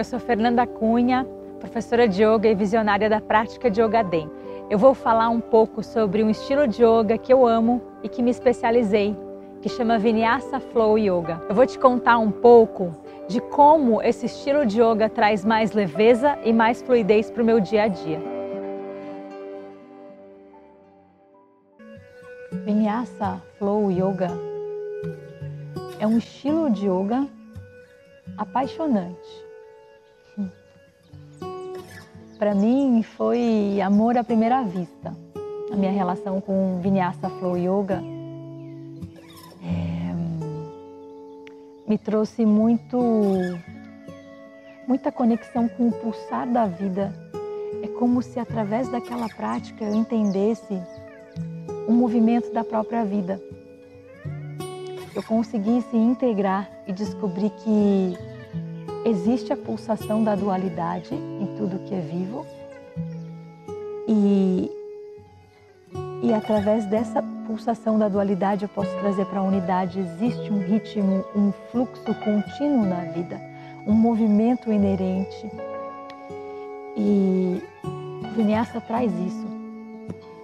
eu sou Fernanda Cunha, professora de yoga e visionária da prática de Yoga Den. Eu vou falar um pouco sobre um estilo de yoga que eu amo e que me especializei, que chama Vinyasa Flow Yoga. Eu vou te contar um pouco de como esse estilo de yoga traz mais leveza e mais fluidez para o meu dia a dia. Vinyasa Flow Yoga é um estilo de yoga apaixonante para mim foi amor à primeira vista. A minha relação com Vinyasa Flow Yoga é, me trouxe muito, muita conexão com o pulsar da vida. É como se através daquela prática eu entendesse o movimento da própria vida. Eu conseguisse integrar e descobrir que existe a pulsação da dualidade em tudo que é vivo e, e através dessa pulsação da dualidade eu posso trazer para a unidade. Existe um ritmo, um fluxo contínuo na vida, um movimento inerente e o Vinyasa traz isso.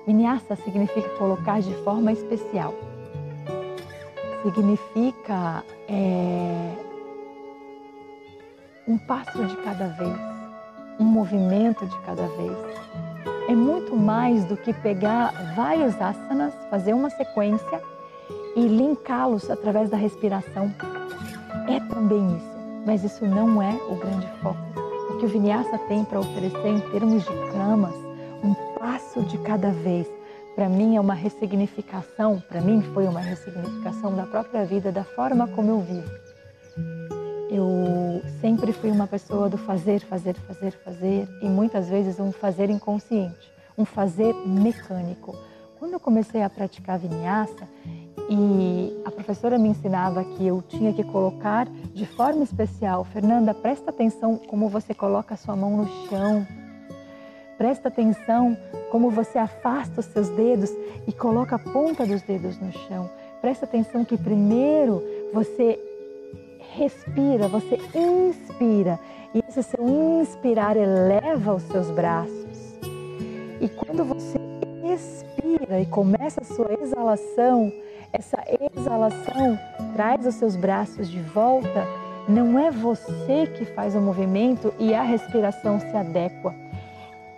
Vinyasa significa colocar de forma especial. Significa é, um passo de cada vez, um movimento de cada vez. É muito mais do que pegar vários asanas, fazer uma sequência e linká-los através da respiração. É também isso, mas isso não é o grande foco. O que o Vinyasa tem para oferecer em termos de camas, um passo de cada vez, para mim é uma ressignificação, para mim foi uma ressignificação da própria vida, da forma como eu vivo. Eu sempre fui uma pessoa do fazer, fazer, fazer, fazer e muitas vezes um fazer inconsciente, um fazer mecânico. Quando eu comecei a praticar vinyasa e a professora me ensinava que eu tinha que colocar de forma especial, Fernanda, presta atenção como você coloca a sua mão no chão. Presta atenção como você afasta os seus dedos e coloca a ponta dos dedos no chão. Presta atenção que primeiro você respira, você inspira. E esse seu inspirar eleva os seus braços. E quando você expira e começa a sua exalação, essa exalação traz os seus braços de volta. Não é você que faz o movimento e a respiração se adequa.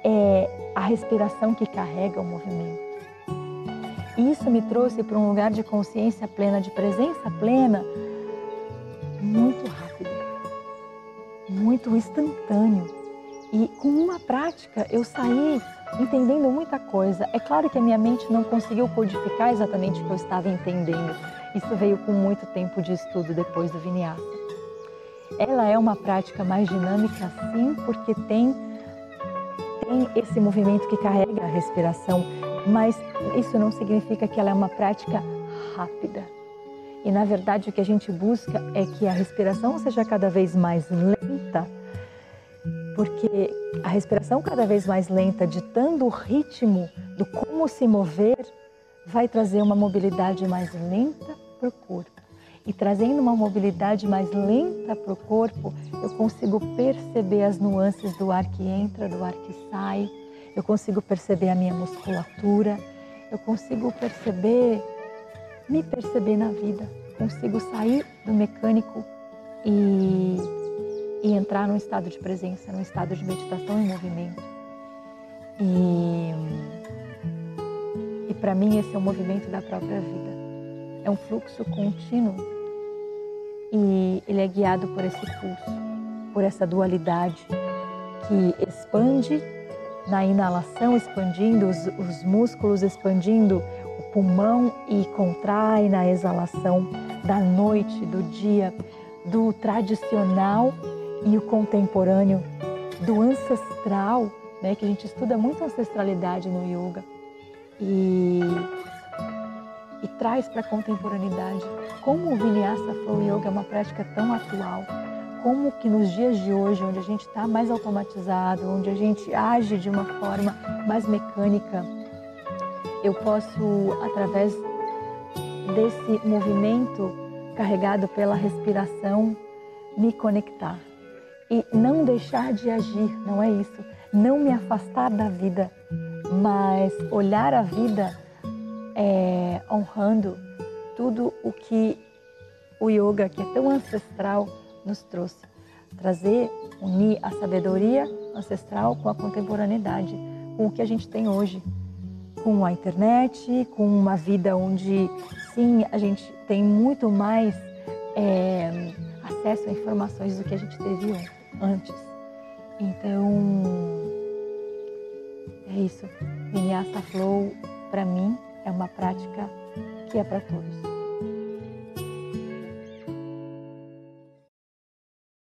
É a respiração que carrega o movimento. Isso me trouxe para um lugar de consciência plena, de presença plena, muito instantâneo. E com uma prática eu saí entendendo muita coisa. É claro que a minha mente não conseguiu codificar exatamente o que eu estava entendendo. Isso veio com muito tempo de estudo depois do Vinyasa. Ela é uma prática mais dinâmica, sim, porque tem, tem esse movimento que carrega a respiração, mas isso não significa que ela é uma prática rápida. E na verdade o que a gente busca é que a respiração seja cada vez mais lenta, porque a respiração cada vez mais lenta, ditando o ritmo do como se mover, vai trazer uma mobilidade mais lenta para o corpo. E trazendo uma mobilidade mais lenta para o corpo, eu consigo perceber as nuances do ar que entra, do ar que sai, eu consigo perceber a minha musculatura, eu consigo perceber me perceber na vida, consigo sair do mecânico e, e entrar num estado de presença, num estado de meditação em movimento. E, e para mim esse é o movimento da própria vida. É um fluxo contínuo e ele é guiado por esse pulso, por essa dualidade que expande na inalação, expandindo os, os músculos, expandindo o pulmão e contrai na exalação da noite, do dia, do tradicional e o contemporâneo, do ancestral, né, que a gente estuda muito ancestralidade no yoga e, e traz para a contemporaneidade como o Vinyasa Flow Yoga é uma prática tão atual, como que nos dias de hoje, onde a gente está mais automatizado, onde a gente age de uma forma mais mecânica, eu posso, através desse movimento carregado pela respiração, me conectar e não deixar de agir, não é isso. Não me afastar da vida, mas olhar a vida é, honrando tudo o que o yoga, que é tão ancestral, nos trouxe. Trazer, unir a sabedoria ancestral com a contemporaneidade, com o que a gente tem hoje, com a internet, com uma vida onde, sim, a gente tem muito mais é, acesso a informações do que a gente teve antes. Então, é isso. Vinyasa Flow, para mim, é uma prática que é para todos.